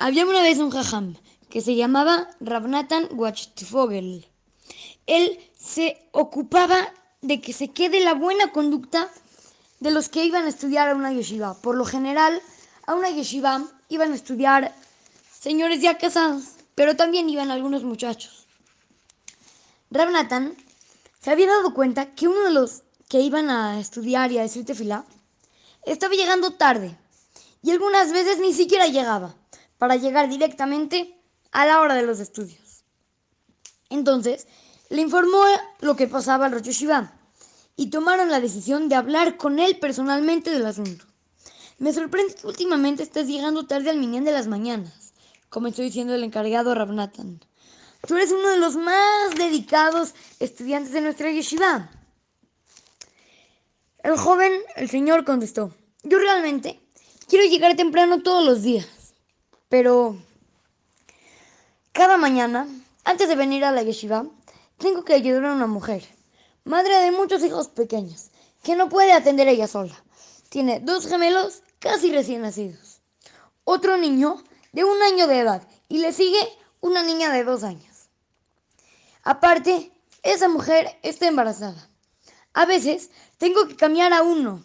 Había una vez un jajam que se llamaba Rabnatan Wachtfogel. Él se ocupaba de que se quede la buena conducta de los que iban a estudiar a una yeshiva. Por lo general, a una yeshiva iban a estudiar señores ya casados, pero también iban algunos muchachos. Rabnatan se había dado cuenta que uno de los que iban a estudiar y a decir tefilá estaba llegando tarde y algunas veces ni siquiera llegaba para llegar directamente a la hora de los estudios. Entonces, le informó lo que pasaba al Rosh y tomaron la decisión de hablar con él personalmente del asunto. Me sorprende que últimamente estés llegando tarde al Minyan de las mañanas, comenzó diciendo el encargado Rabnatan. Tú eres uno de los más dedicados estudiantes de nuestra yeshiva. El joven, el señor, contestó, yo realmente quiero llegar temprano todos los días, pero cada mañana, antes de venir a la yeshiva, tengo que ayudar a una mujer, madre de muchos hijos pequeños, que no puede atender ella sola. Tiene dos gemelos casi recién nacidos, otro niño de un año de edad y le sigue una niña de dos años. Aparte, esa mujer está embarazada. A veces tengo que cambiar a uno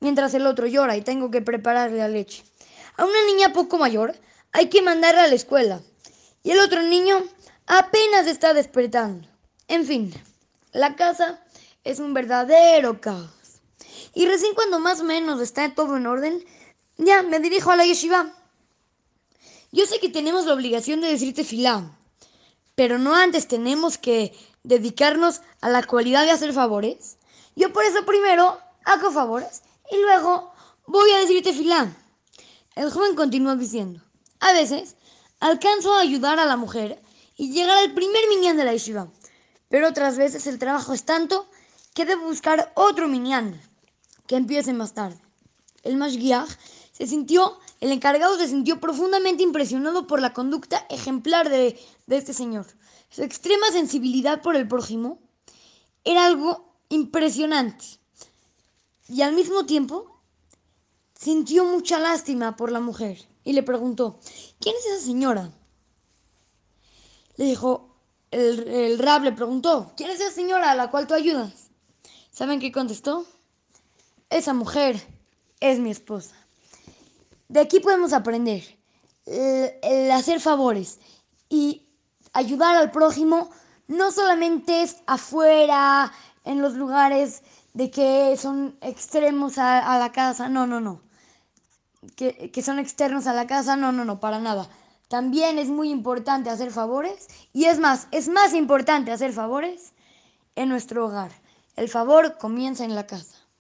mientras el otro llora y tengo que prepararle la leche. A una niña poco mayor hay que mandarla a la escuela. Y el otro niño apenas está despertando. En fin, la casa es un verdadero caos. Y recién cuando más o menos está todo en orden, ya me dirijo a la yeshiva. Yo sé que tenemos la obligación de decirte filá, pero no antes tenemos que dedicarnos a la cualidad de hacer favores. Yo por eso primero hago favores y luego voy a decirte filá. El joven continuó diciendo, a veces alcanzo a ayudar a la mujer y llegar al primer minyan de la yeshiva, pero otras veces el trabajo es tanto que debo buscar otro minyan que empiece más tarde. El mashgiach se sintió, el encargado se sintió profundamente impresionado por la conducta ejemplar de, de este señor. Su extrema sensibilidad por el prójimo era algo impresionante. Y al mismo tiempo sintió mucha lástima por la mujer y le preguntó, ¿quién es esa señora? Le dijo, el, el rab le preguntó, ¿quién es esa señora a la cual tú ayudas? ¿Saben qué contestó? Esa mujer es mi esposa. De aquí podemos aprender el, el hacer favores y ayudar al prójimo no solamente es afuera, en los lugares de que son extremos a, la casa, no, no, no que, que son externos a la casa, no, no, no, para nada. También es muy importante hacer favores y es más, es más importante hacer favores en nuestro hogar. El favor comienza en la casa.